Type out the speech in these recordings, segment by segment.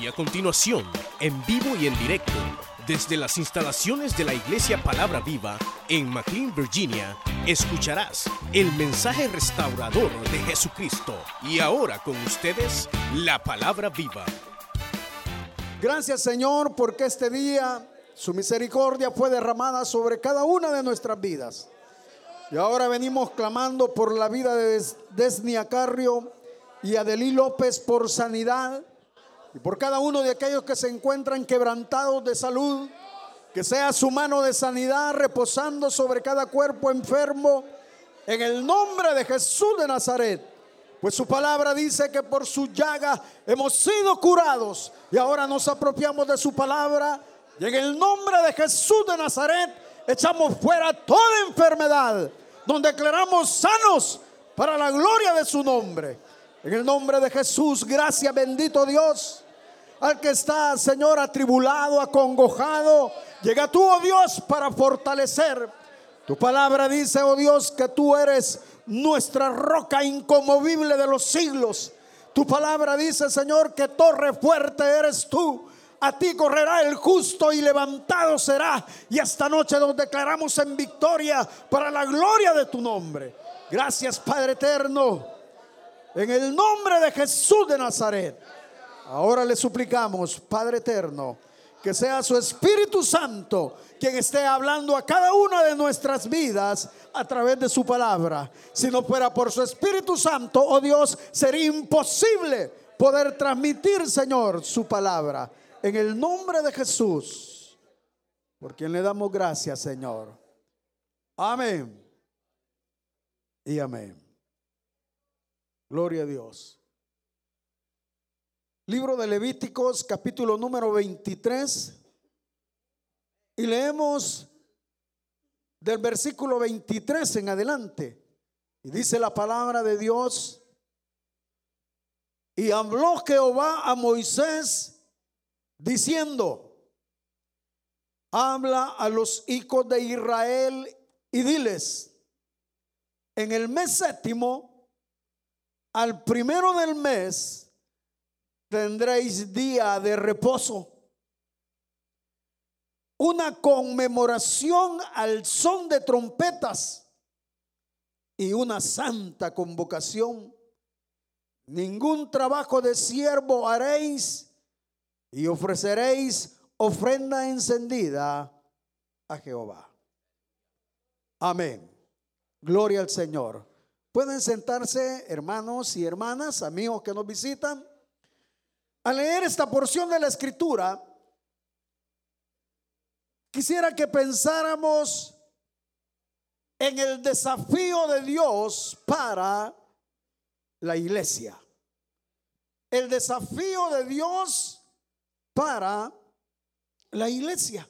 Y a continuación, en vivo y en directo, desde las instalaciones de la Iglesia Palabra Viva en McLean, Virginia, escucharás el mensaje restaurador de Jesucristo. Y ahora con ustedes, la Palabra Viva. Gracias Señor porque este día su misericordia fue derramada sobre cada una de nuestras vidas. Y ahora venimos clamando por la vida de Desnia Carrio y Adelí López por sanidad y por cada uno de aquellos que se encuentran quebrantados de salud. Que sea su mano de sanidad reposando sobre cada cuerpo enfermo en el nombre de Jesús de Nazaret. Pues su palabra dice que por su llaga hemos sido curados y ahora nos apropiamos de su palabra y en el nombre de Jesús de Nazaret echamos fuera toda enfermedad, donde declaramos sanos para la gloria de su nombre. En el nombre de Jesús, gracias bendito Dios. Al que está, Señor, atribulado, acongojado, llega tú, oh Dios, para fortalecer. Tu palabra dice, oh Dios, que tú eres nuestra roca incomovible de los siglos. Tu palabra dice, Señor, que torre fuerte eres tú a ti correrá el justo y levantado será. Y esta noche nos declaramos en victoria para la gloria de tu nombre. Gracias Padre eterno. En el nombre de Jesús de Nazaret. Ahora le suplicamos, Padre eterno, que sea su Espíritu Santo quien esté hablando a cada una de nuestras vidas a través de su palabra. Si no fuera por su Espíritu Santo, oh Dios, sería imposible poder transmitir, Señor, su palabra. En el nombre de Jesús, por quien le damos gracias, Señor. Amén. Y amén. Gloria a Dios. Libro de Levíticos, capítulo número 23. Y leemos del versículo 23 en adelante. Y dice la palabra de Dios. Y habló Jehová a Moisés diciendo, habla a los hijos de Israel y diles, en el mes séptimo, al primero del mes, tendréis día de reposo, una conmemoración al son de trompetas y una santa convocación. Ningún trabajo de siervo haréis y ofreceréis ofrenda encendida a Jehová. Amén. Gloria al Señor. Pueden sentarse, hermanos y hermanas, amigos que nos visitan. Al leer esta porción de la escritura, quisiera que pensáramos en el desafío de Dios para la iglesia. El desafío de Dios para la iglesia.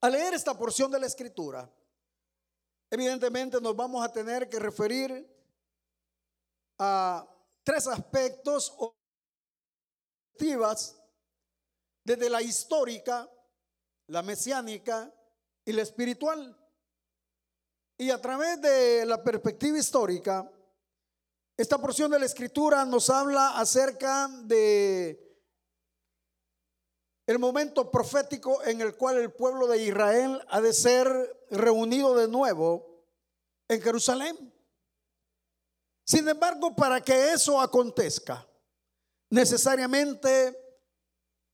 Al leer esta porción de la escritura, evidentemente nos vamos a tener que referir a tres aspectos objetivas desde la histórica, la mesiánica y la espiritual. Y a través de la perspectiva histórica, esta porción de la escritura nos habla acerca de el momento profético en el cual el pueblo de Israel ha de ser reunido de nuevo en Jerusalén. Sin embargo, para que eso acontezca, necesariamente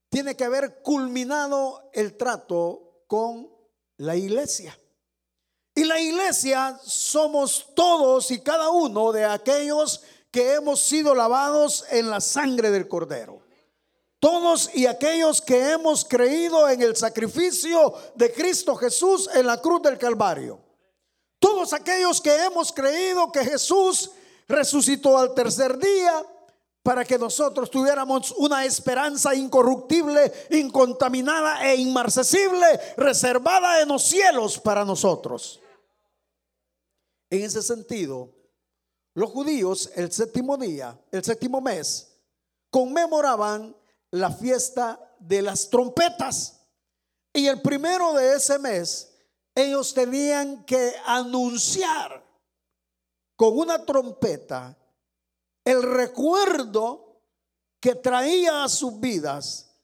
tiene que haber culminado el trato con la iglesia. Y la iglesia somos todos y cada uno de aquellos que hemos sido lavados en la sangre del cordero. Todos y aquellos que hemos creído en el sacrificio de Cristo Jesús en la cruz del Calvario. Todos aquellos que hemos creído que Jesús resucitó al tercer día para que nosotros tuviéramos una esperanza incorruptible, incontaminada e inmarcesible, reservada en los cielos para nosotros. En ese sentido, los judíos el séptimo día, el séptimo mes, conmemoraban la fiesta de las trompetas. Y el primero de ese mes, ellos tenían que anunciar con una trompeta el recuerdo que traía a sus vidas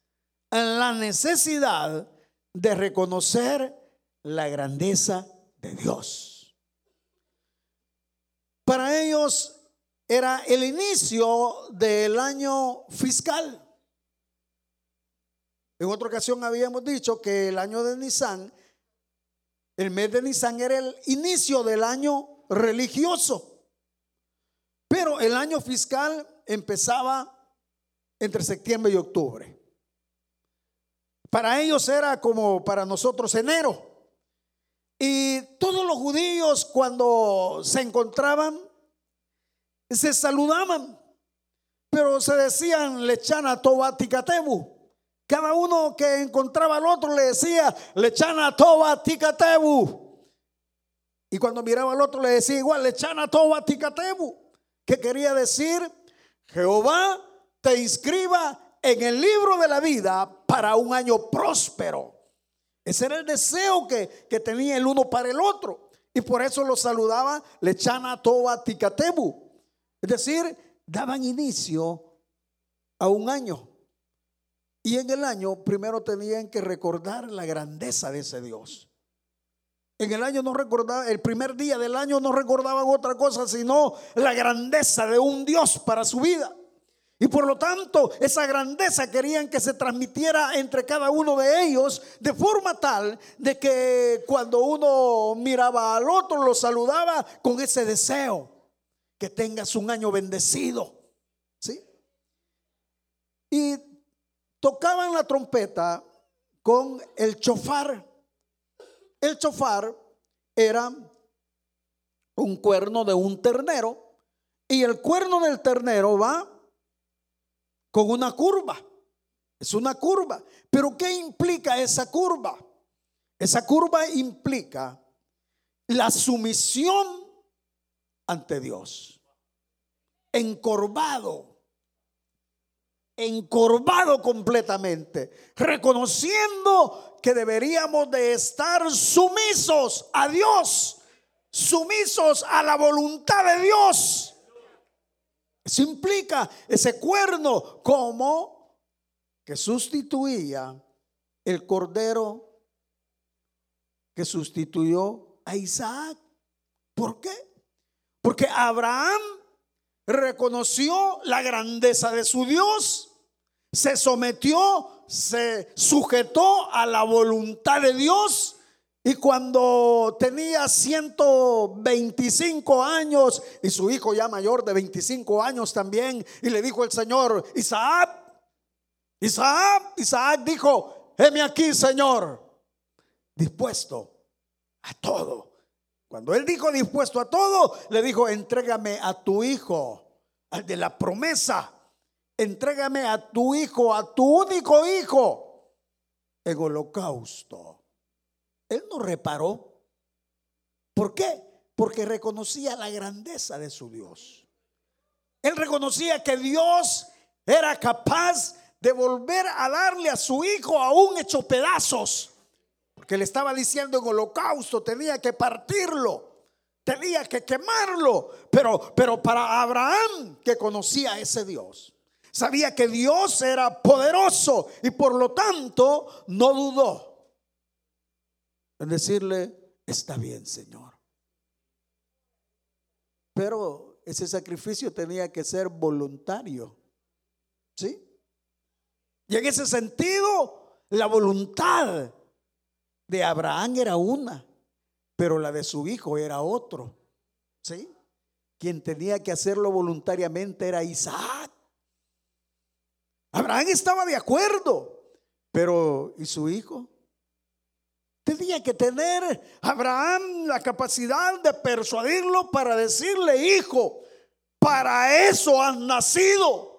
la necesidad de reconocer la grandeza de Dios. Para ellos era el inicio del año fiscal. En otra ocasión habíamos dicho que el año de Nisan, el mes de Nisan era el inicio del año religioso. Pero el año fiscal empezaba entre septiembre y octubre. Para ellos era como para nosotros enero. Y todos los judíos cuando se encontraban, se saludaban, pero se decían lechana toba ticatebu. Cada uno que encontraba al otro le decía lechana toba ticatebu. Y cuando miraba al otro le decía igual lechana toba ticatebu, que quería decir Jehová te inscriba en el libro de la vida para un año próspero. Ese era el deseo que, que tenía el uno para el otro. Y por eso lo saludaba Lechana Toba Ticatebu. Es decir, daban inicio a un año. Y en el año primero tenían que recordar la grandeza de ese Dios. En el año no recordaba, el primer día del año no recordaban otra cosa sino la grandeza de un Dios para su vida. Y por lo tanto, esa grandeza querían que se transmitiera entre cada uno de ellos de forma tal de que cuando uno miraba al otro lo saludaba con ese deseo, que tengas un año bendecido. ¿Sí? Y tocaban la trompeta con el chofar. El chofar era un cuerno de un ternero y el cuerno del ternero va con una curva. Es una curva. Pero ¿qué implica esa curva? Esa curva implica la sumisión ante Dios. Encorvado. Encorvado completamente. Reconociendo que deberíamos de estar sumisos a Dios. Sumisos a la voluntad de Dios. Eso implica ese cuerno como que sustituía el cordero que sustituyó a Isaac. ¿Por qué? Porque Abraham reconoció la grandeza de su Dios, se sometió, se sujetó a la voluntad de Dios y cuando tenía 125 años y su hijo ya mayor de 25 años también, y le dijo el Señor, Isaac, Isaac, Isaac dijo, heme aquí, Señor, dispuesto a todo. Cuando él dijo dispuesto a todo, le dijo, entrégame a tu hijo, al de la promesa, entrégame a tu hijo, a tu único hijo, en holocausto. Él no reparó. ¿Por qué? Porque reconocía la grandeza de su Dios. Él reconocía que Dios era capaz de volver a darle a su hijo aún hecho pedazos. Porque le estaba diciendo en holocausto, tenía que partirlo, tenía que quemarlo. Pero, pero para Abraham, que conocía a ese Dios, sabía que Dios era poderoso y por lo tanto no dudó en decirle, está bien, Señor. Pero ese sacrificio tenía que ser voluntario. ¿Sí? Y en ese sentido, la voluntad de Abraham era una, pero la de su hijo era otro. ¿Sí? Quien tenía que hacerlo voluntariamente era Isaac. Abraham estaba de acuerdo, pero ¿y su hijo? Tenía que tener Abraham la capacidad de persuadirlo para decirle, hijo, para eso has nacido.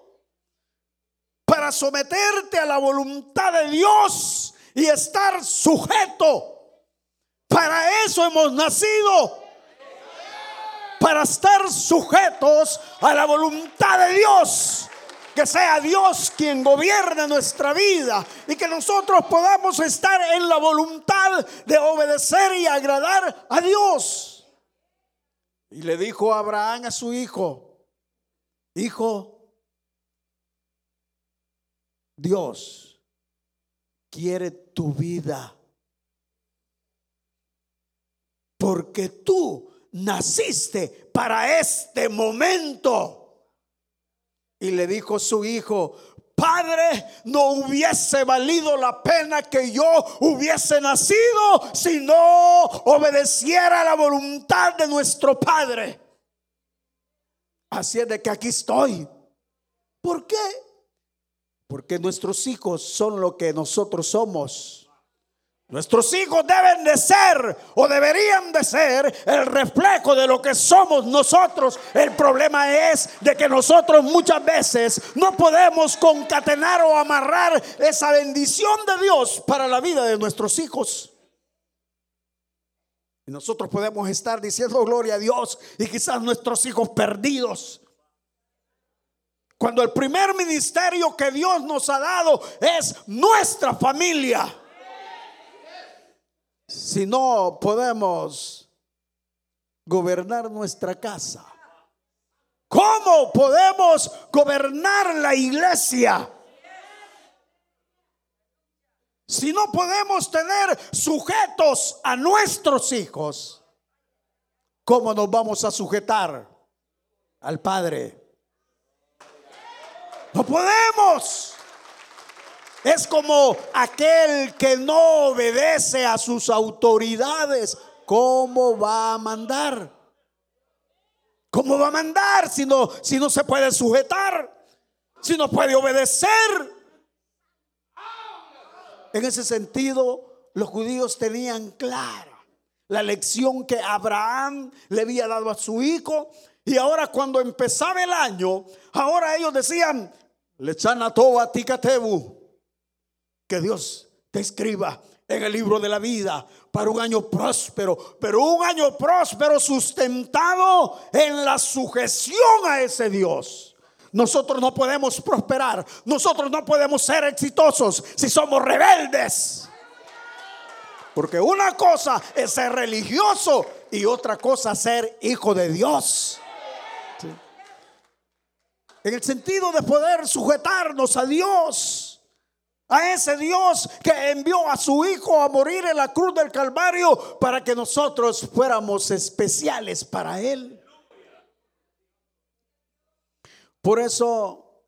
Para someterte a la voluntad de Dios y estar sujeto. Para eso hemos nacido. Para estar sujetos a la voluntad de Dios que sea Dios quien gobierne nuestra vida y que nosotros podamos estar en la voluntad de obedecer y agradar a Dios. Y le dijo Abraham a su hijo, hijo, Dios quiere tu vida. Porque tú naciste para este momento. Y le dijo su hijo, Padre, no hubiese valido la pena que yo hubiese nacido si no obedeciera la voluntad de nuestro Padre. Así es de que aquí estoy. ¿Por qué? Porque nuestros hijos son lo que nosotros somos. Nuestros hijos deben de ser o deberían de ser el reflejo de lo que somos nosotros. El problema es de que nosotros muchas veces no podemos concatenar o amarrar esa bendición de Dios para la vida de nuestros hijos. Y nosotros podemos estar diciendo gloria a Dios y quizás nuestros hijos perdidos. Cuando el primer ministerio que Dios nos ha dado es nuestra familia si no podemos gobernar nuestra casa? ¿Cómo podemos gobernar la iglesia? Si no podemos tener sujetos a nuestros hijos, ¿cómo nos vamos a sujetar al Padre? No podemos. Es como aquel que no obedece a sus autoridades. ¿Cómo va a mandar? ¿Cómo va a mandar si no, si no se puede sujetar? Si no puede obedecer. En ese sentido, los judíos tenían clara la lección que Abraham le había dado a su hijo. Y ahora cuando empezaba el año, ahora ellos decían, que Dios te escriba en el libro de la vida para un año próspero, pero un año próspero sustentado en la sujeción a ese Dios. Nosotros no podemos prosperar, nosotros no podemos ser exitosos si somos rebeldes. Porque una cosa es ser religioso y otra cosa ser hijo de Dios. En el sentido de poder sujetarnos a Dios. A ese Dios que envió a su Hijo a morir en la cruz del Calvario para que nosotros fuéramos especiales para Él. Por eso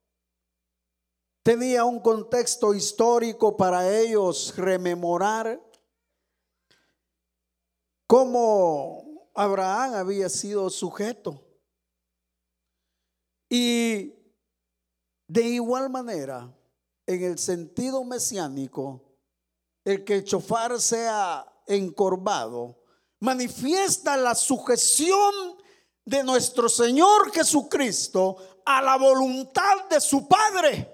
tenía un contexto histórico para ellos rememorar cómo Abraham había sido sujeto. Y de igual manera, en el sentido mesiánico, el que el chofar sea encorvado, manifiesta la sujeción de nuestro Señor Jesucristo a la voluntad de su Padre.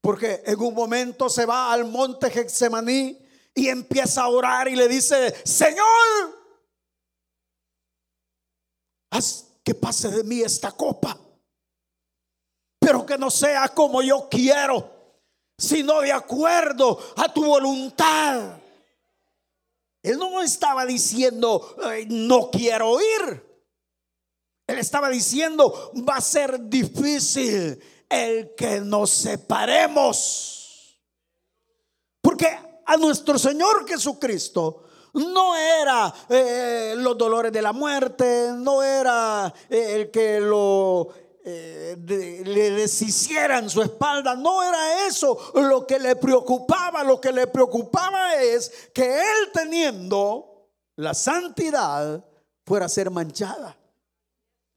Porque en un momento se va al monte Getsemaní y empieza a orar y le dice, Señor, haz que pase de mí esta copa pero que no sea como yo quiero, sino de acuerdo a tu voluntad. Él no estaba diciendo, no quiero ir. Él estaba diciendo, va a ser difícil el que nos separemos. Porque a nuestro Señor Jesucristo no era eh, los dolores de la muerte, no era eh, el que lo eh, le deshicieran su espalda. No era eso lo que le preocupaba. Lo que le preocupaba es que él teniendo la santidad fuera a ser manchada.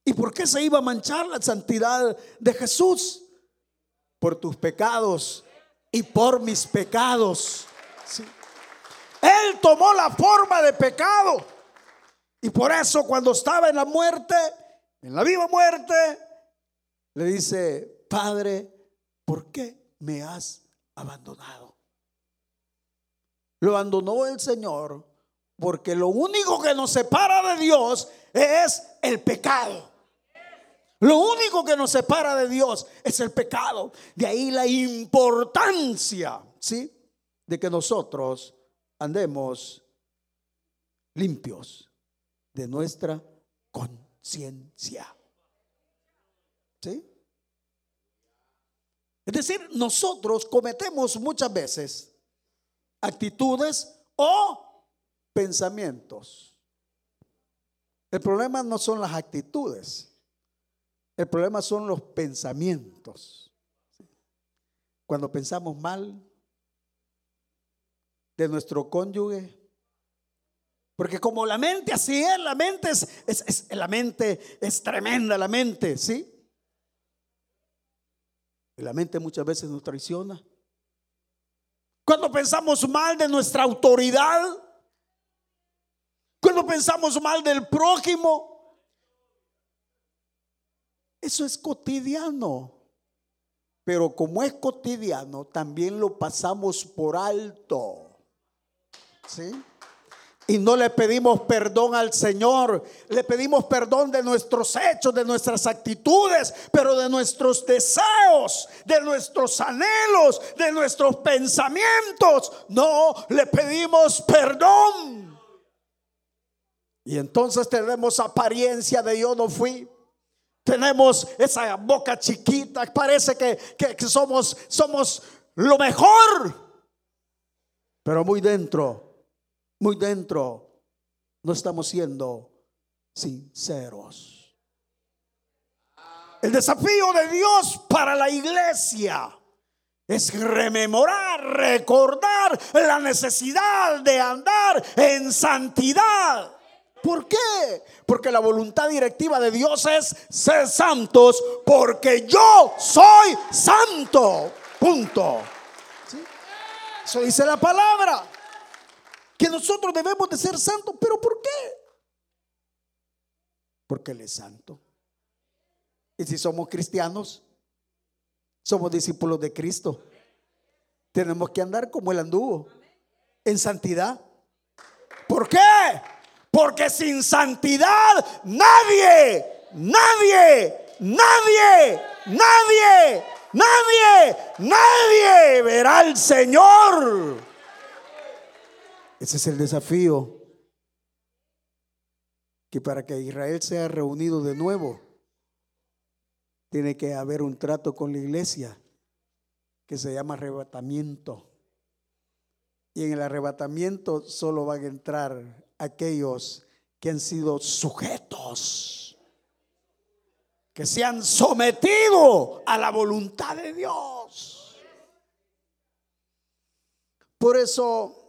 ¿Y por qué se iba a manchar la santidad de Jesús? Por tus pecados y por mis pecados. Él tomó la forma de pecado. Y por eso cuando estaba en la muerte, en la viva muerte, le dice, Padre, ¿por qué me has abandonado? Lo abandonó el Señor porque lo único que nos separa de Dios es el pecado. Lo único que nos separa de Dios es el pecado. De ahí la importancia, ¿sí? De que nosotros andemos limpios de nuestra conciencia. Es decir, nosotros cometemos muchas veces actitudes o pensamientos. El problema no son las actitudes, el problema son los pensamientos. Cuando pensamos mal de nuestro cónyuge, porque como la mente así es, la mente es, la mente es tremenda, la mente, ¿sí? Y la mente muchas veces nos traiciona. Cuando pensamos mal de nuestra autoridad, cuando pensamos mal del prójimo, eso es cotidiano. Pero como es cotidiano, también lo pasamos por alto. ¿Sí? y no le pedimos perdón al Señor. Le pedimos perdón de nuestros hechos, de nuestras actitudes, pero de nuestros deseos, de nuestros anhelos, de nuestros pensamientos. No le pedimos perdón. Y entonces tenemos apariencia de yo no fui. Tenemos esa boca chiquita, parece que, que somos, somos lo mejor. Pero muy dentro muy dentro no estamos siendo sinceros. El desafío de Dios para la iglesia es rememorar, recordar la necesidad de andar en santidad. ¿Por qué? Porque la voluntad directiva de Dios es ser santos porque yo soy santo. Punto. Eso dice la palabra que nosotros debemos de ser santos. ¿Pero por qué? Porque Él es santo. Y si somos cristianos, somos discípulos de Cristo. Tenemos que andar como Él anduvo, en santidad. ¿Por qué? Porque sin santidad nadie, nadie, nadie, nadie, nadie, nadie verá al Señor. Ese es el desafío. Que para que Israel sea reunido de nuevo, tiene que haber un trato con la iglesia que se llama arrebatamiento. Y en el arrebatamiento solo van a entrar aquellos que han sido sujetos, que se han sometido a la voluntad de Dios. Por eso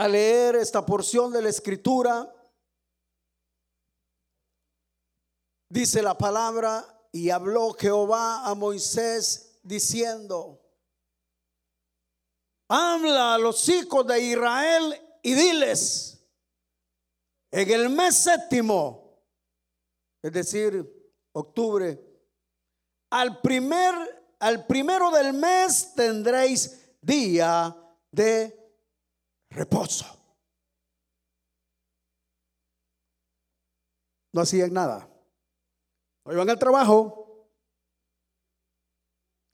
a leer esta porción de la escritura, dice la palabra, y habló Jehová a Moisés diciendo, habla a los hijos de Israel y diles, en el mes séptimo, es decir, octubre, al primer, al primero del mes tendréis día de reposo. No hacían nada. O iban al trabajo.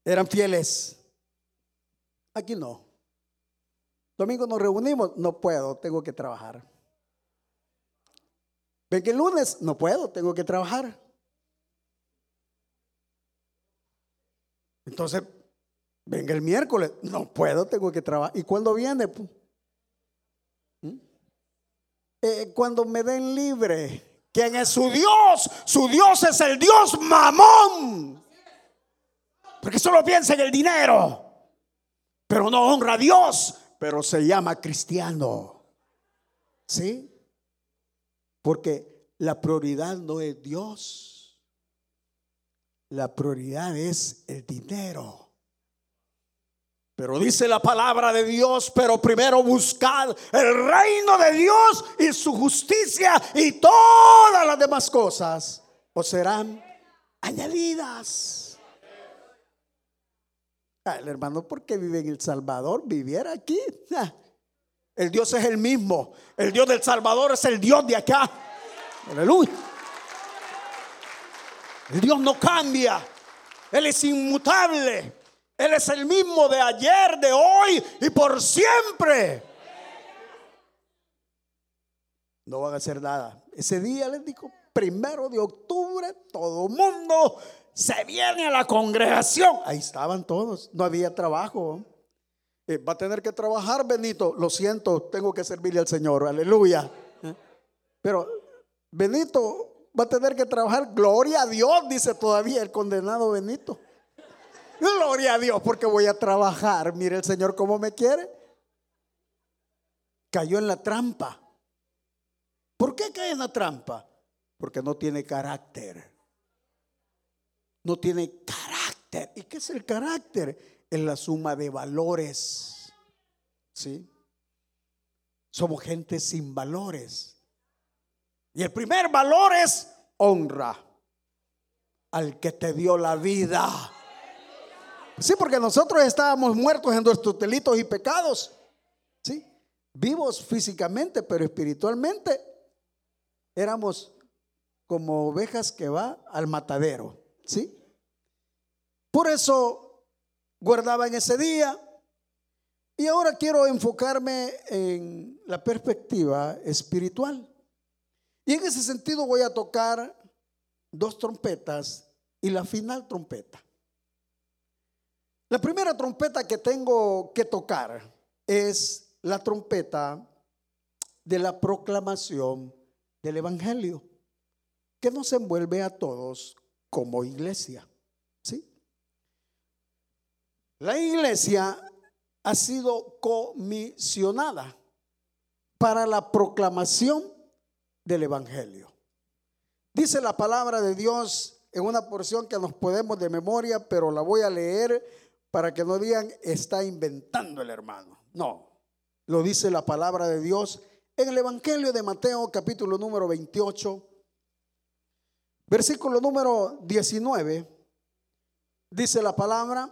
Eran fieles. Aquí no. Domingo nos reunimos. No puedo, tengo que trabajar. Ven que el lunes no puedo, tengo que trabajar. Entonces, venga el miércoles, no puedo, tengo que trabajar. ¿Y cuándo viene? Eh, cuando me den libre. ¿Quién es su Dios? Su Dios es el Dios mamón. Porque solo piensa en el dinero. Pero no honra a Dios. Pero se llama cristiano. ¿Sí? Porque la prioridad no es Dios. La prioridad es el dinero. Pero dice la palabra de Dios, pero primero buscad el reino de Dios y su justicia y todas las demás cosas os serán añadidas. Ah, el hermano, porque vive en El Salvador, viviera aquí. Ah, el Dios es el mismo. El Dios del Salvador es el Dios de acá. Aleluya. El Dios no cambia. Él es inmutable. Él es el mismo de ayer, de hoy y por siempre. No van a hacer nada. Ese día les digo, primero de octubre, todo mundo se viene a la congregación. Ahí estaban todos, no había trabajo. Eh, va a tener que trabajar, Benito. Lo siento, tengo que servirle al Señor, aleluya. ¿Eh? Pero Benito va a tener que trabajar, gloria a Dios, dice todavía el condenado Benito. Gloria a Dios, porque voy a trabajar. Mire el Señor cómo me quiere. Cayó en la trampa. ¿Por qué cae en la trampa? Porque no tiene carácter. No tiene carácter. ¿Y qué es el carácter? Es la suma de valores. ¿Sí? Somos gente sin valores. Y el primer valor es honra al que te dio la vida. Sí, porque nosotros estábamos muertos en nuestros delitos y pecados. Sí, vivos físicamente, pero espiritualmente éramos como ovejas que va al matadero. Sí. Por eso guardaba en ese día. Y ahora quiero enfocarme en la perspectiva espiritual. Y en ese sentido voy a tocar dos trompetas y la final trompeta. La primera trompeta que tengo que tocar es la trompeta de la proclamación del Evangelio, que nos envuelve a todos como iglesia. ¿sí? La iglesia ha sido comisionada para la proclamación del Evangelio. Dice la palabra de Dios en una porción que nos podemos de memoria, pero la voy a leer para que no digan está inventando el hermano. No, lo dice la palabra de Dios en el Evangelio de Mateo capítulo número 28, versículo número 19, dice la palabra.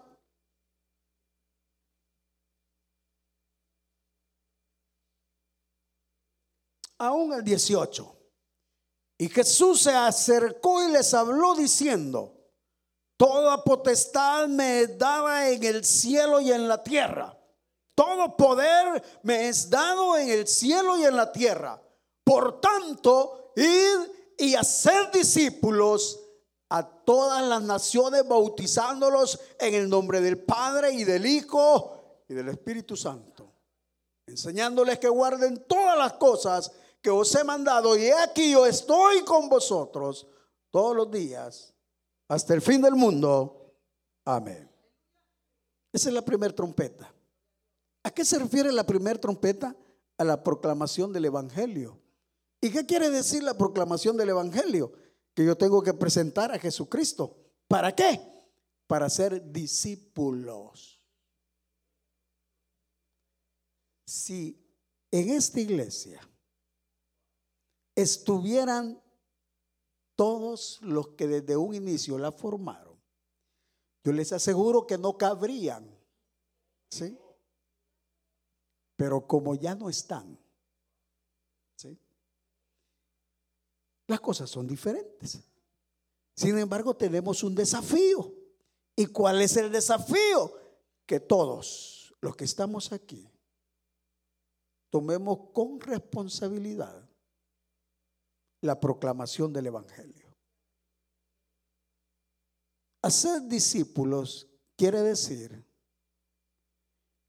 Aún el 18. Y Jesús se acercó y les habló diciendo, Toda potestad me daba en el cielo y en la tierra. Todo poder me es dado en el cielo y en la tierra. Por tanto, id y hacer discípulos a todas las naciones, bautizándolos en el nombre del Padre y del Hijo y del Espíritu Santo, enseñándoles que guarden todas las cosas que os he mandado. Y aquí yo estoy con vosotros todos los días hasta el fin del mundo. Amén. Esa es la primera trompeta. ¿A qué se refiere la primera trompeta? A la proclamación del Evangelio. ¿Y qué quiere decir la proclamación del Evangelio? Que yo tengo que presentar a Jesucristo. ¿Para qué? Para ser discípulos. Si en esta iglesia estuvieran todos los que desde un inicio la formaron, yo les aseguro que no cabrían. ¿Sí? Pero como ya no están, ¿sí? Las cosas son diferentes. Sin embargo, tenemos un desafío. ¿Y cuál es el desafío? Que todos los que estamos aquí tomemos con responsabilidad la proclamación del Evangelio. Hacer discípulos quiere decir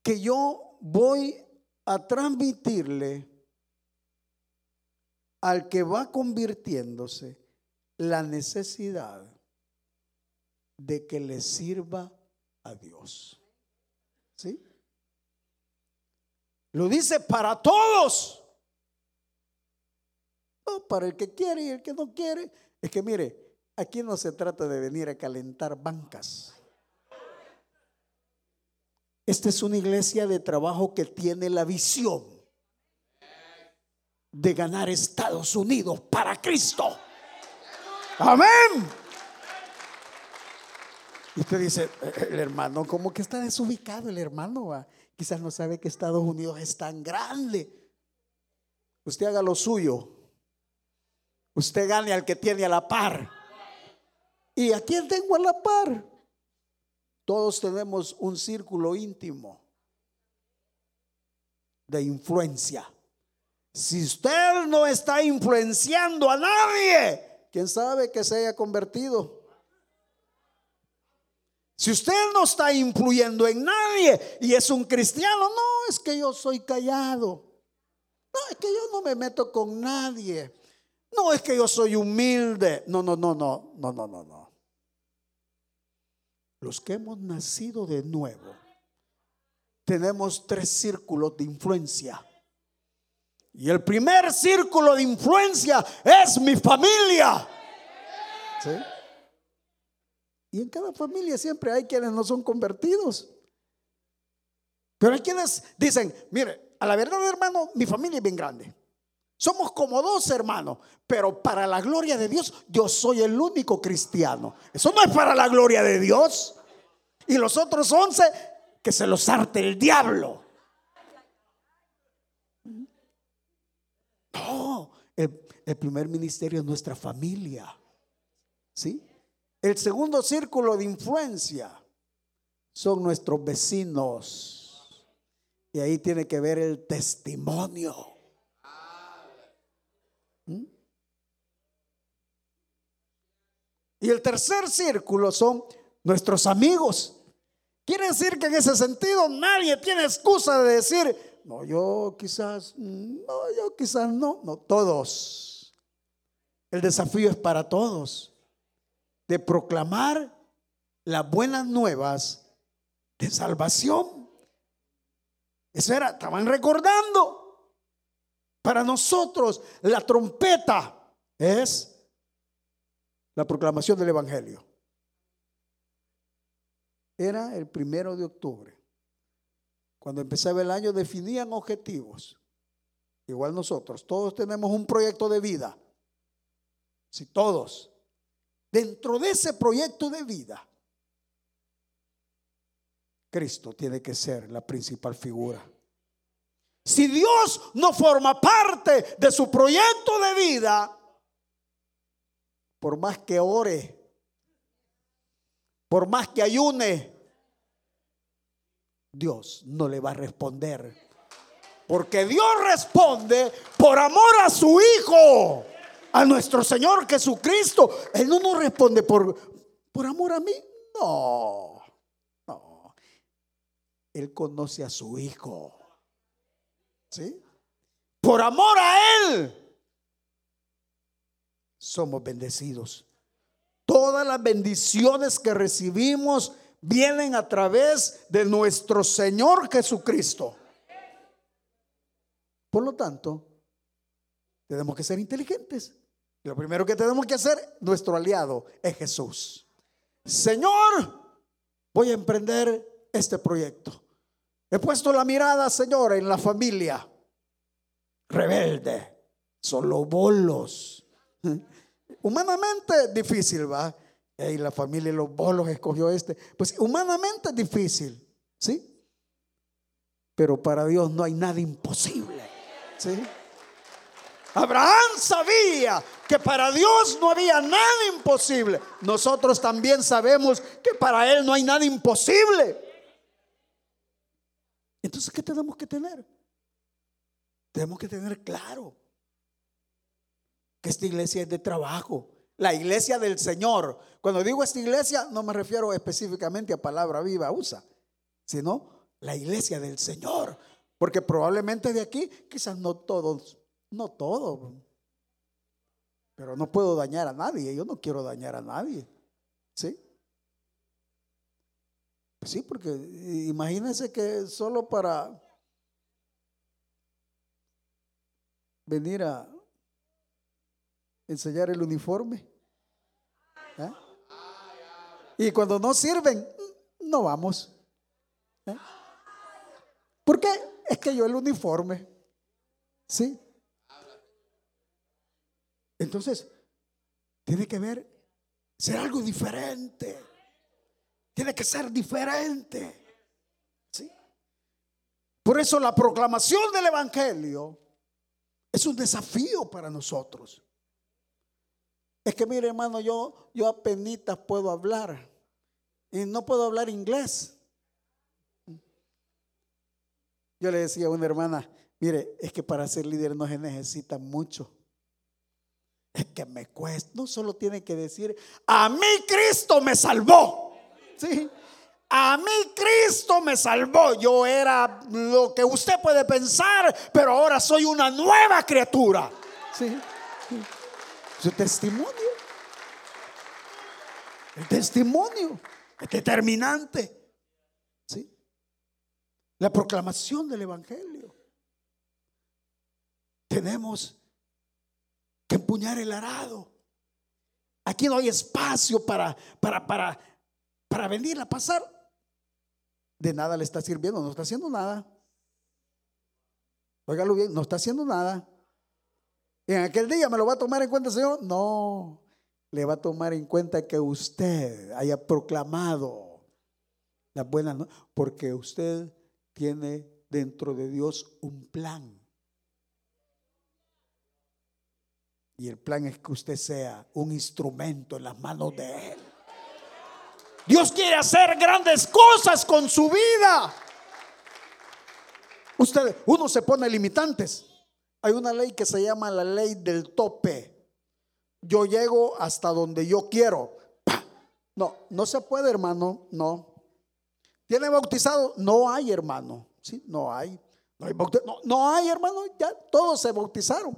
que yo voy a transmitirle al que va convirtiéndose la necesidad de que le sirva a Dios. ¿Sí? Lo dice para todos. Para el que quiere y el que no quiere. Es que mire, aquí no se trata de venir a calentar bancas. Esta es una iglesia de trabajo que tiene la visión de ganar Estados Unidos para Cristo. Amén. Y usted dice, eh, el hermano, como que está desubicado el hermano? Quizás no sabe que Estados Unidos es tan grande. Usted haga lo suyo Usted gane al que tiene a la par. ¿Y a quién tengo a la par? Todos tenemos un círculo íntimo de influencia. Si usted no está influenciando a nadie, ¿quién sabe que se haya convertido? Si usted no está influyendo en nadie y es un cristiano, no, es que yo soy callado. No, es que yo no me meto con nadie. No, es que yo soy humilde. No, no, no, no, no, no, no, no. Los que hemos nacido de nuevo, tenemos tres círculos de influencia. Y el primer círculo de influencia es mi familia. ¿Sí? Y en cada familia siempre hay quienes no son convertidos. Pero hay quienes dicen, mire, a la verdad hermano, mi familia es bien grande. Somos como dos hermanos, pero para la gloria de Dios yo soy el único cristiano. Eso no es para la gloria de Dios. Y los otros once, que se los arte el diablo. No, el, primer ministerio es nuestra familia. ¿Sí? El segundo círculo de influencia son nuestros vecinos. Y ahí tiene que ver el testimonio. Y el tercer círculo son nuestros amigos. Quiere decir que en ese sentido nadie tiene excusa de decir, no, yo quizás, no, yo quizás no, no, todos. El desafío es para todos de proclamar las buenas nuevas de salvación. Eso era, estaban recordando. Para nosotros la trompeta es la proclamación del Evangelio. Era el primero de octubre. Cuando empezaba el año definían objetivos. Igual nosotros, todos tenemos un proyecto de vida. Si todos dentro de ese proyecto de vida, Cristo tiene que ser la principal figura. Si Dios no forma parte de su proyecto de vida, por más que ore, por más que ayune, Dios no le va a responder. Porque Dios responde por amor a su Hijo a nuestro Señor Jesucristo. Él no nos responde por, por amor a mí. No, no. Él conoce a su Hijo. Por amor a Él. Somos bendecidos. Todas las bendiciones que recibimos vienen a través de nuestro Señor Jesucristo. Por lo tanto, tenemos que ser inteligentes lo primero que tenemos que hacer, nuestro aliado es Jesús. Señor, voy a emprender este proyecto. He puesto la mirada, Señor, en la familia rebelde, solo bolos. Humanamente difícil, ¿va? Y la familia los bolos escogió este. Pues humanamente difícil, ¿sí? Pero para Dios no hay nada imposible, ¿sí? Abraham sabía que para Dios no había nada imposible. Nosotros también sabemos que para Él no hay nada imposible. Entonces, ¿qué tenemos que tener? Tenemos que tener claro que esta iglesia es de trabajo. La iglesia del Señor. Cuando digo esta iglesia, no me refiero específicamente a palabra viva, usa, sino la iglesia del Señor. Porque probablemente de aquí, quizás no todos no todo. Pero no puedo dañar a nadie. Yo no quiero dañar a nadie. ¿Sí? Sí, porque imagínense que solo para venir a enseñar el uniforme. ¿eh? Y cuando no sirven, no vamos. ¿eh? ¿Por qué? Es que yo el uniforme. ¿Sí? Entonces, tiene que ver, ser algo diferente. Tiene que ser diferente. ¿Sí? Por eso la proclamación del Evangelio es un desafío para nosotros. Es que mire hermano, yo, yo apenas puedo hablar y no puedo hablar inglés. Yo le decía a una hermana, mire, es que para ser líder no se necesita mucho es que me cuesta. No solo tiene que decir, a mí Cristo me salvó. ¿Sí? A mí Cristo me salvó. Yo era lo que usted puede pensar, pero ahora soy una nueva criatura. Sí. Su testimonio. El testimonio es determinante. ¿Sí? La proclamación del Evangelio. Tenemos que empuñar el arado. Aquí no hay espacio para, para, para, para venir a pasar. De nada le está sirviendo, no está haciendo nada. Óigalo bien, no está haciendo nada. En aquel día me lo va a tomar en cuenta, Señor. No, le va a tomar en cuenta que usted haya proclamado las buenas, porque usted tiene dentro de Dios un plan. Y el plan es que usted sea un instrumento en las manos de Él. Dios quiere hacer grandes cosas con su vida. Usted, uno se pone limitantes. Hay una ley que se llama la ley del tope. Yo llego hasta donde yo quiero. No, no se puede, hermano. No. ¿Tiene bautizado? No hay, hermano. Sí, no hay. No hay, no, no hay hermano. Ya todos se bautizaron.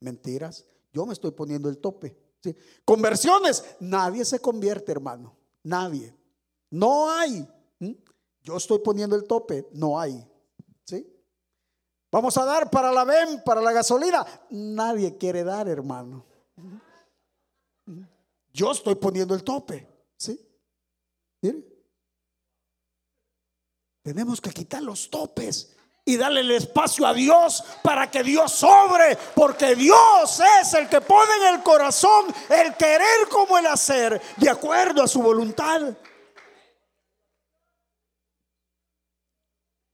Mentiras. Yo me estoy poniendo el tope. Conversiones, nadie se convierte, hermano. Nadie. No hay. Yo estoy poniendo el tope, no hay. ¿Sí? Vamos a dar para la VEM, para la gasolina. Nadie quiere dar, hermano. Yo estoy poniendo el tope. ¿Sí? Mire. Tenemos que quitar los topes y darle el espacio a Dios para que Dios sobre, porque Dios es el que pone en el corazón el querer como el hacer, de acuerdo a su voluntad.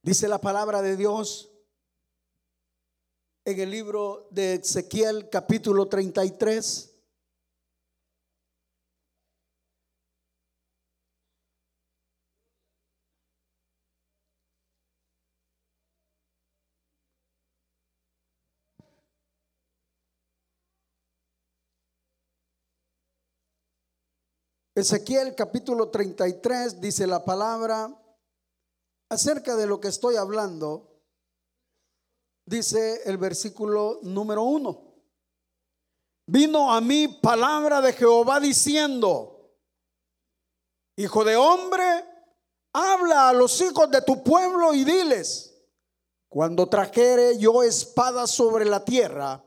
Dice la palabra de Dios en el libro de Ezequiel capítulo 33. Ezequiel capítulo 33 dice la palabra acerca de lo que estoy hablando. Dice el versículo número uno. Vino a mí palabra de Jehová diciendo, Hijo de hombre, habla a los hijos de tu pueblo y diles, cuando trajere yo espada sobre la tierra,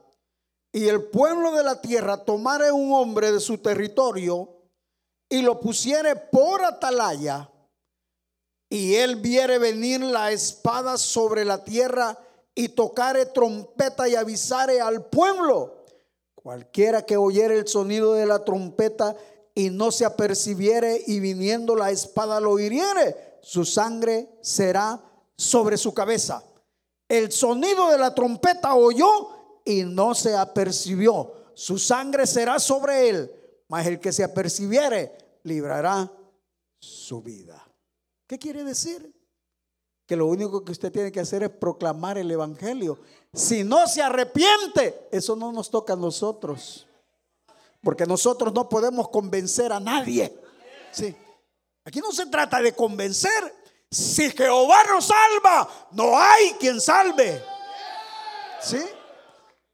y el pueblo de la tierra tomare un hombre de su territorio, y lo pusiere por atalaya, y él viere venir la espada sobre la tierra y tocare trompeta y avisare al pueblo. Cualquiera que oyere el sonido de la trompeta y no se apercibiere y viniendo la espada lo hiriere, su sangre será sobre su cabeza. El sonido de la trompeta oyó y no se apercibió. Su sangre será sobre él mas el que se apercibiere librará su vida. ¿Qué quiere decir? Que lo único que usted tiene que hacer es proclamar el Evangelio. Si no se arrepiente, eso no nos toca a nosotros. Porque nosotros no podemos convencer a nadie. Sí. Aquí no se trata de convencer. Si Jehová nos salva, no hay quien salve. ¿Sí?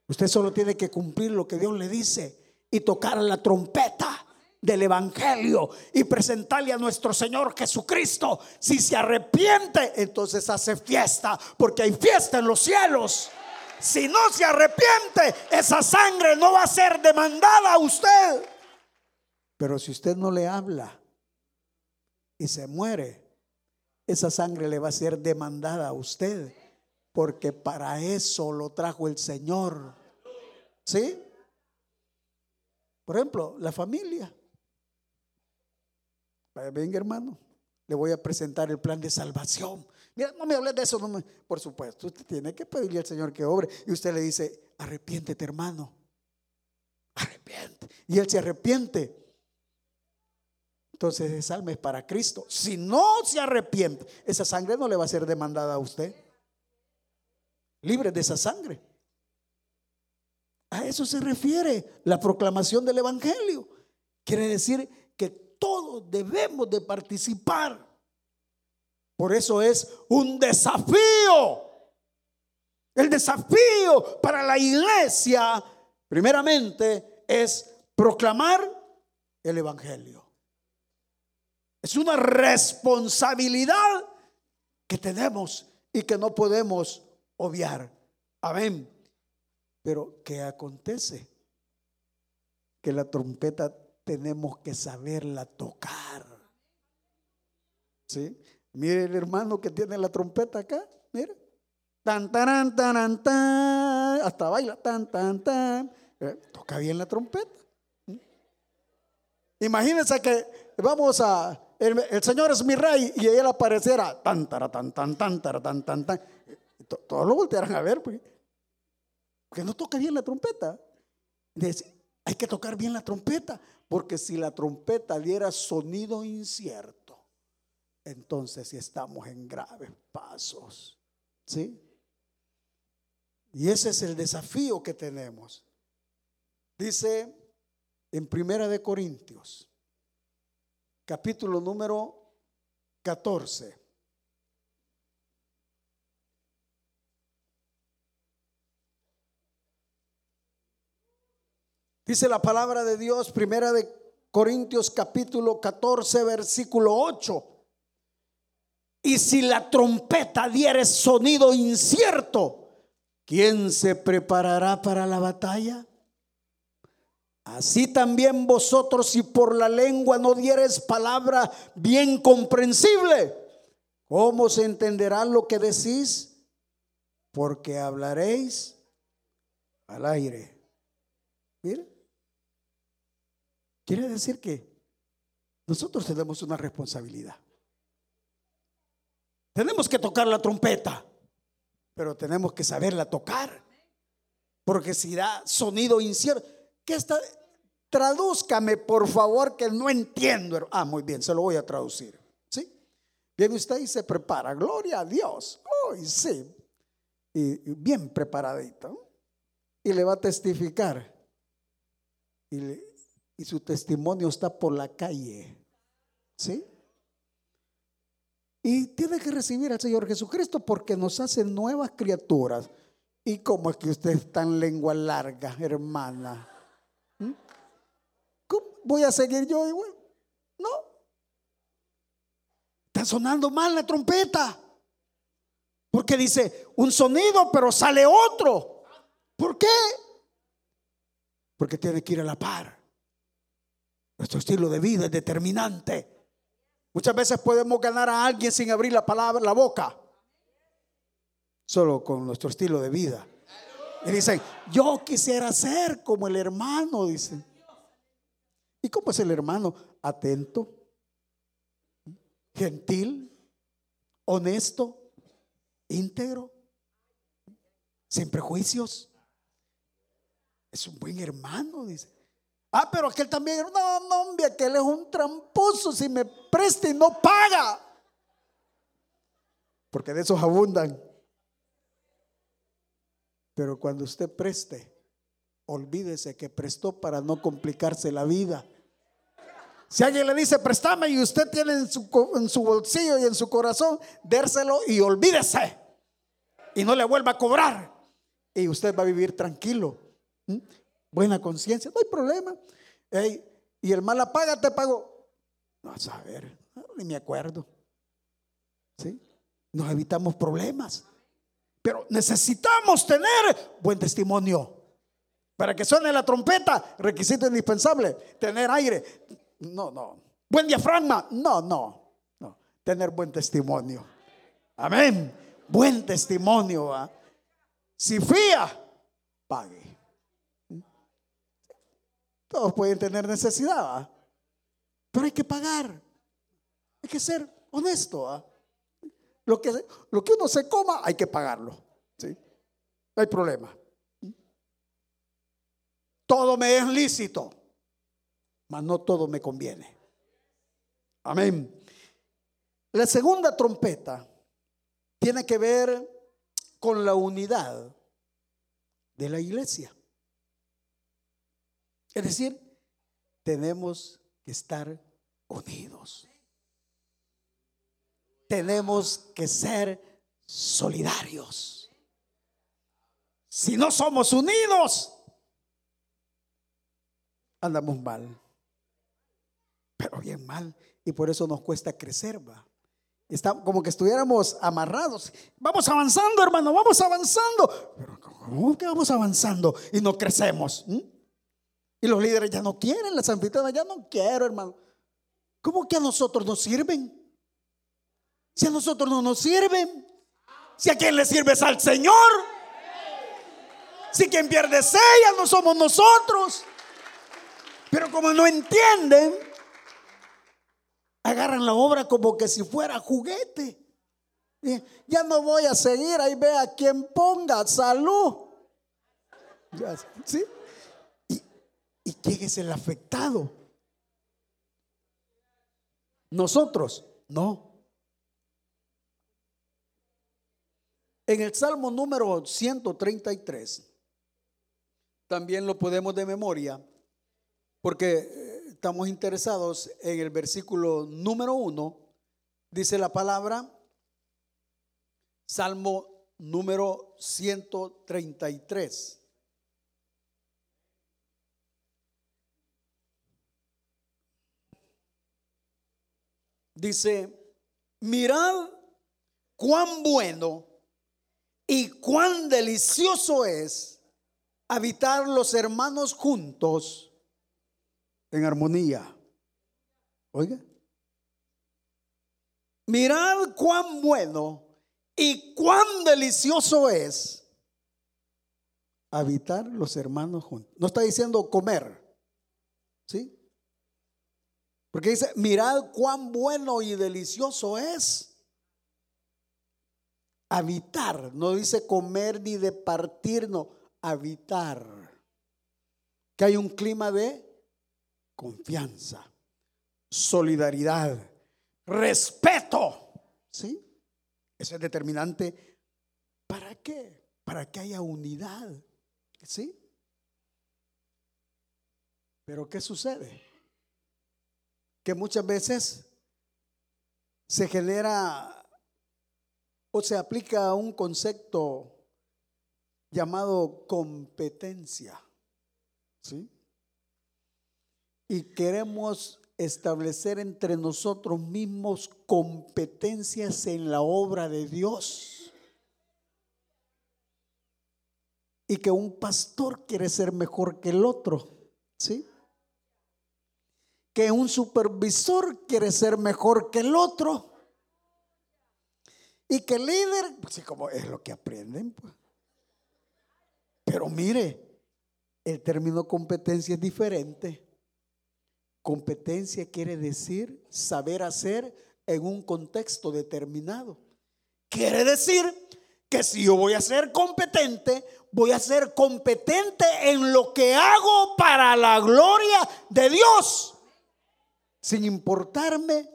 Usted solo tiene que cumplir lo que Dios le dice y tocar la trompeta del Evangelio y presentarle a nuestro Señor Jesucristo. Si se arrepiente, entonces hace fiesta, porque hay fiesta en los cielos. Si no se arrepiente, esa sangre no va a ser demandada a usted. Pero si usted no le habla y se muere, esa sangre le va a ser demandada a usted, porque para eso lo trajo el Señor. ¿Sí? Por ejemplo, la familia. Venga, hermano, le voy a presentar el plan de salvación. Mira, no me hables de eso. Por supuesto, usted tiene que pedirle al Señor que obre. Y usted le dice, arrepiéntete, hermano. Arrepiente. Y él se arrepiente. Entonces esa alma es para Cristo. Si no se arrepiente, esa sangre no le va a ser demandada a usted. Libre de esa sangre. A eso se refiere la proclamación del Evangelio. Quiere decir todos debemos de participar Por eso es un desafío. El desafío para la iglesia, primeramente, es proclamar el Evangelio. Es una responsabilidad que tenemos y que no podemos obviar. Amén. Pero ¿qué acontece? Que la trompeta tenemos que saberla tocar. ¿Sí? Mire el hermano que tiene la trompeta acá, mire. Tan, tan, tan, tan, hasta baila, tan, tan, tan. Eh, toca bien la trompeta. ¿Mm? Imagínense que vamos a, el, Señor es mi rey y él apareciera, tan, tara, tan, tan, tan, tara, tan, tan, tan. Todos lo voltearán a ver, pues, porque, porque no toca bien la trompeta. Dice, hay que tocar bien la trompeta, porque si la trompeta diera sonido incierto, entonces estamos en graves pasos. ¿Sí? Y ese es el desafío que tenemos. Dice en Primera de Corintios, capítulo número 14. Dice la palabra de Dios, Primera de Corintios capítulo 14, versículo 8. Y si la trompeta diere sonido incierto, ¿quién se preparará para la batalla? Así también vosotros, si por la lengua no dieres palabra bien comprensible, ¿cómo se entenderá lo que decís? Porque hablaréis al aire. Mire, quiere decir que nosotros tenemos una responsabilidad. Tenemos que tocar la trompeta, pero tenemos que saberla tocar. Porque si da sonido incierto, ¿qué está? Tradúzcame, por favor, que no entiendo. Ah, muy bien, se lo voy a traducir. ¿Sí? Bien, usted y se prepara. Gloria a Dios. Uy, sí. Y, bien preparadito. Y le va a testificar. y su testimonio está por la calle. ¿Sí? Y tiene que recibir al Señor Jesucristo porque nos hace nuevas criaturas. ¿Y cómo es que usted en lengua larga, hermana? ¿Mm? ¿Cómo voy a seguir yo igual? No. Está sonando mal la trompeta. Porque dice un sonido, pero sale otro. ¿Por qué? Porque tiene que ir a la par. Nuestro estilo de vida es determinante. Muchas veces podemos ganar a alguien sin abrir la palabra, la boca, solo con nuestro estilo de vida. Y dicen, yo quisiera ser como el hermano, dicen. ¿Y cómo es el hermano? Atento, gentil, honesto, íntegro, sin prejuicios. Es un buen hermano, dice. Ah, pero aquel también, no, no, hombre, aquel es un tramposo, si me presta y no paga. Porque de esos abundan. Pero cuando usted preste, olvídese que prestó para no complicarse la vida. Si alguien le dice, préstame y usted tiene en su, en su bolsillo y en su corazón, dérselo y olvídese. Y no le vuelva a cobrar. Y usted va a vivir tranquilo buena conciencia, no hay problema. y el mala paga te pagó. No, a saber, ni me acuerdo. ¿Sí? Nos evitamos problemas. Pero necesitamos tener buen testimonio. Para que suene la trompeta, requisito indispensable, tener aire. No, no. Buen diafragma. No, no. No. Tener buen testimonio. Amén. Buen testimonio. Si fía, pague. Todos pueden tener necesidad, pero hay que pagar. Hay que ser honesto. Lo, que, lo que uno se coma, hay que pagarlo. ¿sí? No hay problema. Todo me es lícito, mas no todo me conviene. Amén. La segunda trompeta tiene que ver con la unidad de la iglesia. Es decir, tenemos que estar unidos. tenemos que ser solidarios. Si no somos unidos, andamos mal. Pero bien mal. Y por eso nos cuesta crecer, va. Está como que estuviéramos amarrados. Vamos avanzando, hermano, vamos avanzando. Pero ¿cómo que vamos avanzando y no crecemos? Y los líderes ya no quieren, las anfitrionas ya no quiero, hermano. ¿Cómo que a nosotros nos sirven? Si a nosotros no nos sirven, si a quien le sirves al Señor, si quien pierde sella no somos nosotros. Pero como no entienden, agarran la obra como que si fuera juguete. Ya no voy a seguir, ahí ve a quien ponga salud. ¿Sí? ¿Y, ¿Y quién es el afectado? Nosotros, no. En el Salmo número 133, también lo podemos de memoria, porque eh, estamos interesados en el versículo número 1, dice la palabra, Salmo número 133. Dice, mirad cuán bueno y cuán delicioso es habitar los hermanos juntos en armonía. Oiga. Mirad cuán bueno y cuán delicioso es habitar los hermanos juntos. No está diciendo comer. ¿Sí? Porque dice, mirad cuán bueno y delicioso es habitar, no dice comer ni de partir, no, habitar. Que hay un clima de confianza, solidaridad, respeto. ¿Sí? Eso es determinante. ¿Para qué? Para que haya unidad. ¿Sí? Pero ¿qué sucede? Que muchas veces se genera o se aplica un concepto llamado competencia. ¿Sí? Y queremos establecer entre nosotros mismos competencias en la obra de Dios. Y que un pastor quiere ser mejor que el otro. ¿Sí? Que un supervisor quiere ser mejor que el otro. Y que el líder, pues sí, como es lo que aprenden. Pues. Pero mire, el término competencia es diferente. Competencia quiere decir saber hacer en un contexto determinado. Quiere decir que si yo voy a ser competente, voy a ser competente en lo que hago para la gloria de Dios, sin importarme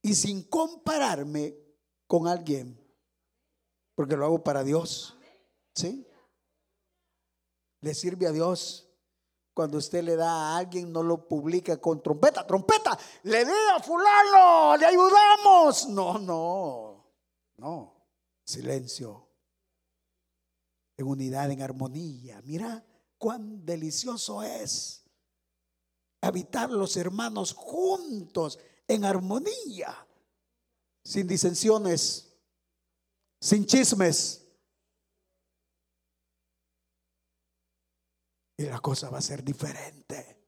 y sin compararme con alguien, porque lo hago para Dios. ¿Sí? Le sirve a Dios. Cuando usted le da a alguien, no lo publica con trompeta, trompeta, le dé a fulano, le ayudamos. No, no, no. Silencio. En unidad, en armonía. Mira cuán delicioso es habitar los hermanos juntos en armonía sin disensiones, sin chismes. Y la cosa va a ser diferente.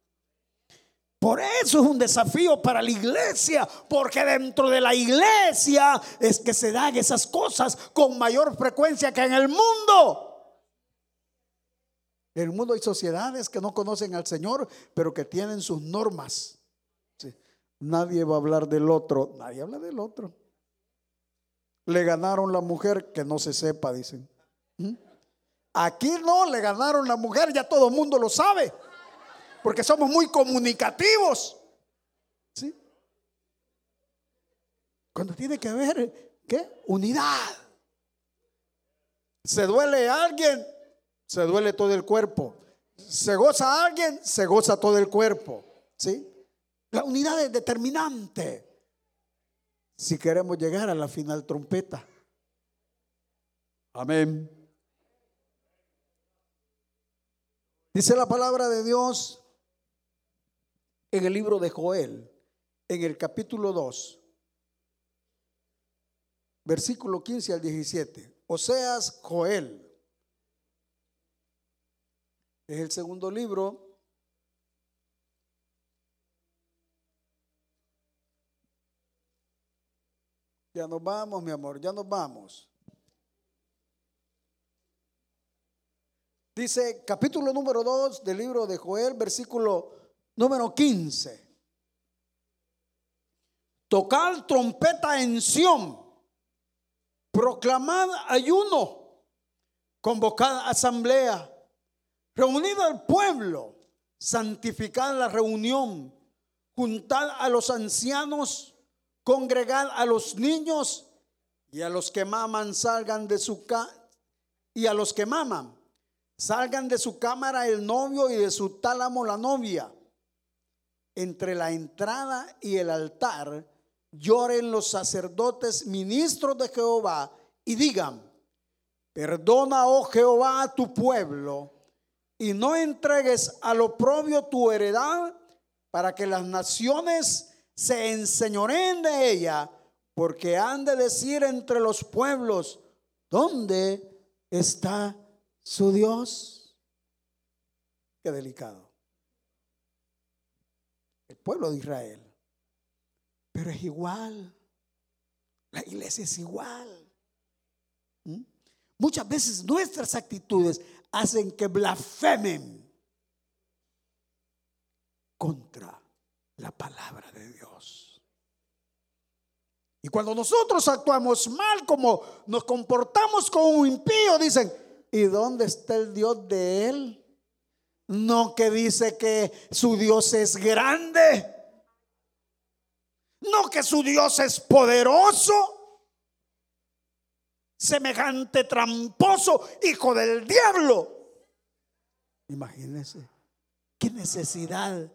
Por eso es un desafío para la iglesia, porque dentro de la iglesia es que se dan esas cosas con mayor frecuencia que en el mundo. En el mundo hay sociedades que no conocen al Señor, pero que tienen sus normas. Nadie va a hablar del otro, nadie habla del otro le ganaron la mujer, que no se sepa, dicen. ¿Mm? Aquí no, le ganaron la mujer, ya todo el mundo lo sabe, porque somos muy comunicativos. ¿Sí? Cuando tiene que haber, ¿qué? Unidad. Se duele alguien, se duele todo el cuerpo. Se goza a alguien, se goza todo el cuerpo. ¿Sí? La unidad es determinante. si queremos llegar a la final trompeta. Amén. Dice la palabra de Dios en el libro de Joel, en el capítulo 2, versículo 15 al 17. Oseas, Joel. Es el segundo libro. Ya nos vamos, mi amor, ya nos vamos. Dice capítulo número 2 del libro de Joel, versículo número 15. Tocar trompeta en Sión, proclamad ayuno, convocad asamblea, reunid al pueblo, santificad la reunión, juntad a los ancianos, congregad a los niños y a los que maman salgan de su casa y a los que maman salgan de su cámara el novio y de su tálamo la novia. Entre la entrada y el altar lloren los sacerdotes ministros de Jehová y digan, perdona, oh Jehová, a tu pueblo y no entregues a lo propio tu heredad para que las naciones se enseñoreen de ella, porque han de decir entre los pueblos, ¿dónde está su Dios? Qué delicado. El pueblo de Israel. Pero es igual. La iglesia es igual. ¿Mm? Muchas veces nuestras actitudes hacen que blasfemen contra la palabra de Dios. Y cuando nosotros actuamos mal, como nos comportamos como un impío, dicen, ¿y dónde está el Dios de él? No que dice que su Dios es grande. No que su Dios es poderoso semejante tramposo, hijo del diablo. Imagínense, qué necesidad,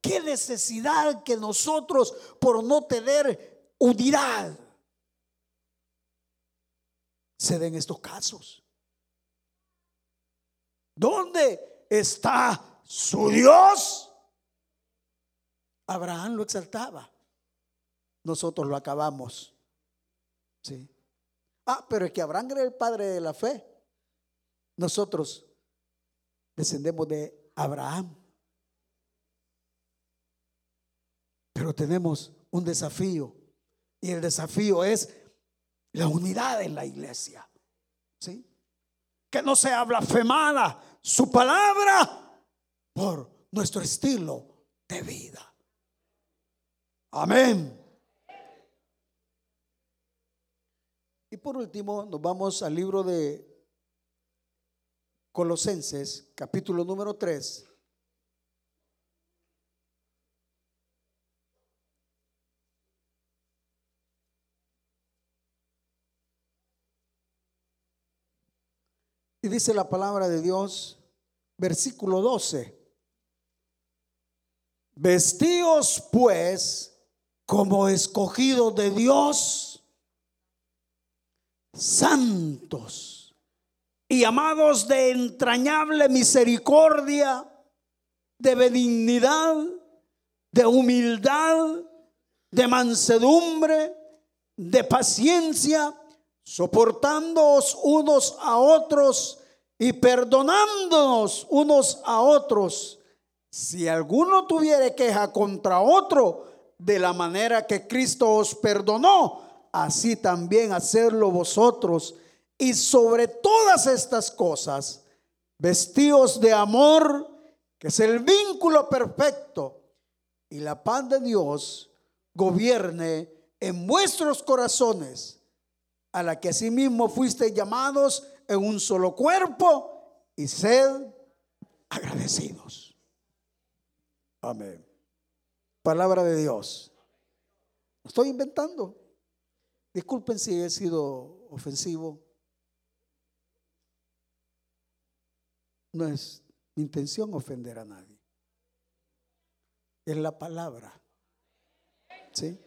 qué necesidad que nosotros por no tener unidad se den estos casos. ¿Dónde está su Dios? Abraham lo exaltaba. Nosotros lo acabamos. Sí. Ah, pero es que Abraham era el padre de la fe. Nosotros descendemos de Abraham. Pero tenemos un desafío. Y el desafío es la unidad en la iglesia. ¿Sí? Que no sea blasfemada su palabra por nuestro estilo de vida. Amén. Y por último, nos vamos al libro de Colosenses, capítulo número 3. Y dice la palabra de Dios, versículo 12. Vestíos pues como escogidos de Dios santos y amados de entrañable misericordia, de benignidad, de humildad, de mansedumbre, de paciencia, soportándoos unos a otros y perdonándonos unos a otros. Si alguno tuviere queja contra otro, de la manera que Cristo os perdonó, así también hacerlo vosotros. Y sobre todas estas cosas, vestidos de amor, que es el vínculo perfecto, y la paz de Dios gobierne en vuestros corazones, a la que asimismo fuisteis llamados en un solo cuerpo, y sed agradecidos. Amén. Palabra de Dios. Estoy inventando. Disculpen si he sido ofensivo. No es mi intención ofender a nadie. Es la palabra. ¿Sí?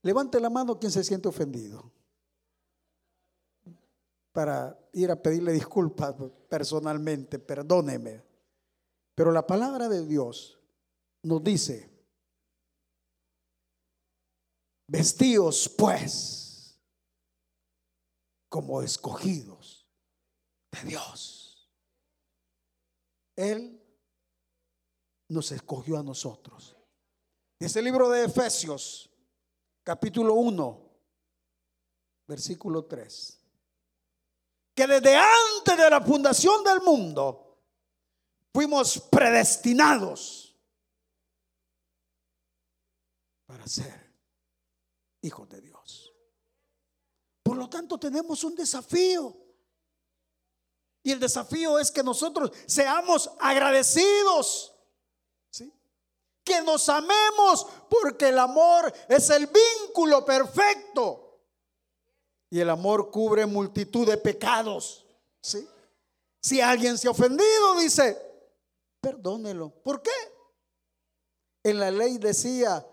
Levante la mano quien se siente ofendido. Para ir a pedirle disculpas personalmente, perdóneme. Pero la palabra de Dios nos dice, vestíos pues como escogidos de Dios. Él nos escogió a nosotros. Ese libro de Efesios, capítulo 1, versículo 3. Que desde antes de la fundación del mundo fuimos predestinados para ser hijos de Dios. Por lo tanto, tenemos un desafío. Y el desafío es que nosotros seamos agradecidos que nos amemos, porque el amor es el vínculo perfecto. Y el amor cubre multitud de pecados. ¿sí? Si alguien se ha ofendido, dice, perdónelo. ¿Por qué? En la ley decía,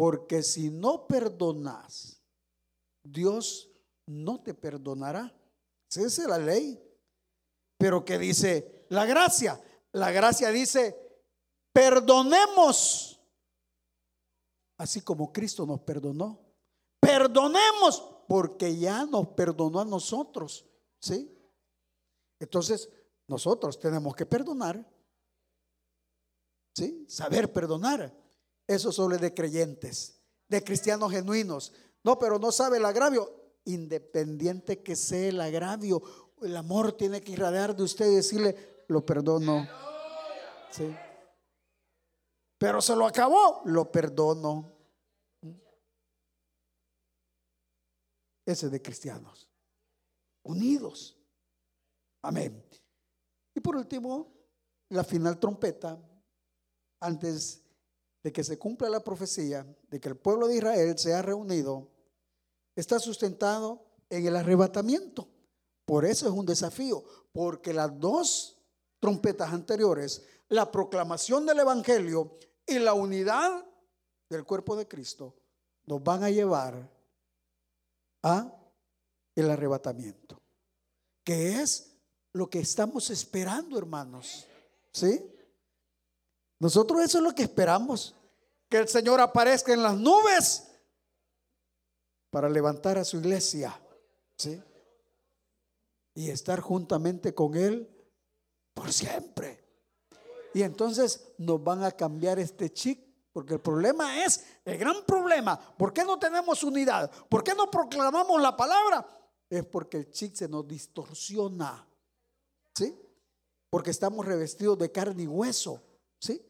porque si no perdonas, Dios no te perdonará. Esa es la ley. Pero que dice la gracia. La gracia dice, Perdonemos, así como Cristo nos perdonó. Perdonemos, porque ya nos perdonó a nosotros. ¿Sí? Entonces, nosotros tenemos que perdonar. ¿Sí? Saber perdonar. Eso solo de creyentes, de cristianos genuinos. No, pero no sabe el agravio. Independiente que sea el agravio, el amor tiene que irradiar de usted y decirle, lo perdono. ¿Sí? pero se lo acabó, lo perdono. Ese de cristianos, unidos. Amén. Y por último, la final trompeta, antes de que se cumpla la profecía de que el pueblo de Israel se ha reunido, está sustentado en el arrebatamiento. Por eso es un desafío, porque las dos trompetas anteriores, la proclamación del Evangelio y la unidad del cuerpo de Cristo nos van a llevar a el arrebatamiento, que es lo que estamos esperando, hermanos. ¿Sí? Nosotros eso es lo que esperamos, que el Señor aparezca en las nubes para levantar a su iglesia. Y estar juntamente con él por siempre. Y entonces nos van a cambiar este chip. Porque el problema es, el gran problema, ¿por qué no tenemos unidad? ¿Por qué no proclamamos la palabra? Es porque el chip se nos distorsiona. ¿Sí? Porque estamos revestidos de carne y hueso. ¿Sí?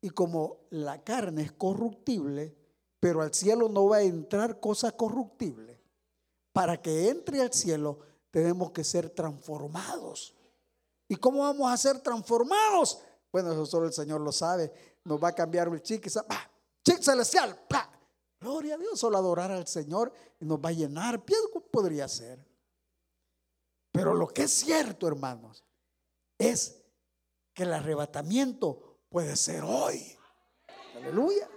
Y como la carne es corruptible, pero al cielo no va a entrar cosa corruptible. Para que entre al cielo tenemos que ser transformados. ¿Y cómo vamos a ser transformados? Bueno, eso solo el Señor lo sabe. Nos va a cambiar el chic, chic celestial. Gloria a Dios, solo adorar al Señor y nos va a llenar. ¿Qué podría ser? Pero lo que es cierto, hermanos, es que el arrebatamiento puede ser hoy. Aleluya.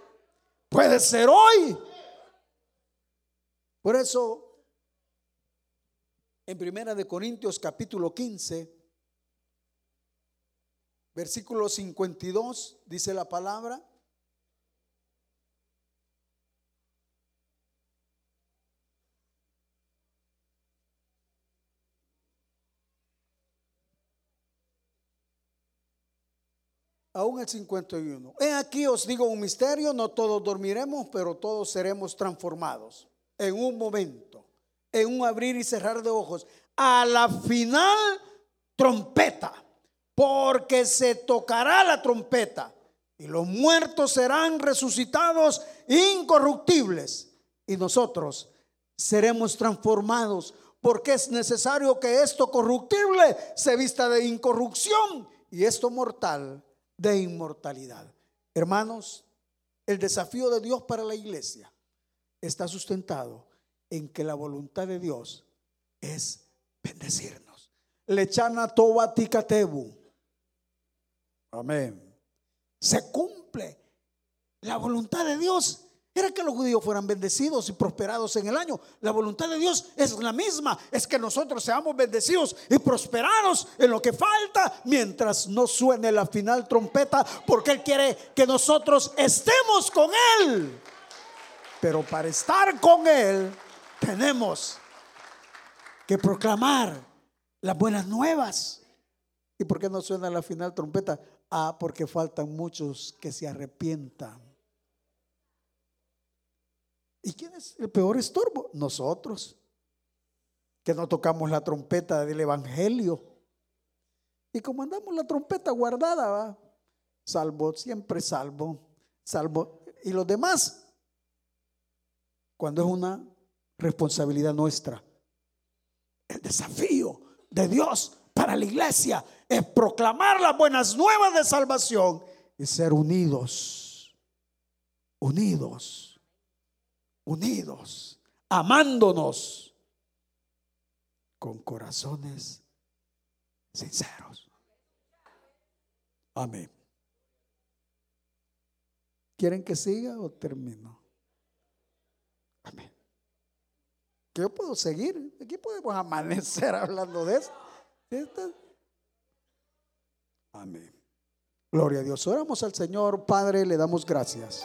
Puede ser hoy. Por eso, en Primera de Corintios capítulo 15, Versículo 52 dice la palabra. Aún el 51. He aquí os digo un misterio, no todos dormiremos, pero todos seremos transformados en un momento, en un abrir y cerrar de ojos. A la final trompeta porque se tocará la trompeta y los muertos serán resucitados incorruptibles y nosotros seremos transformados porque es necesario que esto corruptible se vista de incorrupción y esto mortal de inmortalidad. Hermanos, el desafío de Dios para la iglesia está sustentado en que la voluntad de Dios es bendecirnos. Lechana toba tikatebu. Amén. Se cumple la voluntad de Dios era que los judíos fueran bendecidos y prosperados en el año. La voluntad de Dios es la misma, es que nosotros seamos bendecidos y prosperados en lo que falta mientras no suene la final trompeta, porque Él quiere que nosotros estemos con Él. Pero para estar con Él tenemos que proclamar las buenas nuevas. ¿Y por qué no suena la final trompeta? Ah, porque faltan muchos que se arrepientan. ¿Y quién es el peor estorbo? Nosotros, que no tocamos la trompeta del Evangelio. Y como andamos la trompeta guardada, ¿va? salvo, siempre salvo, salvo. Y los demás, cuando es una responsabilidad nuestra. El desafío de Dios para la iglesia es proclamar las buenas nuevas de salvación y ser unidos, unidos unidos, amándonos con corazones sinceros. Amén. ¿Quieren que siga o termino? Amén. Que yo puedo seguir. Aquí podemos amanecer hablando de eso. Amén. Gloria a Dios. Oramos al Señor, Padre, le damos gracias.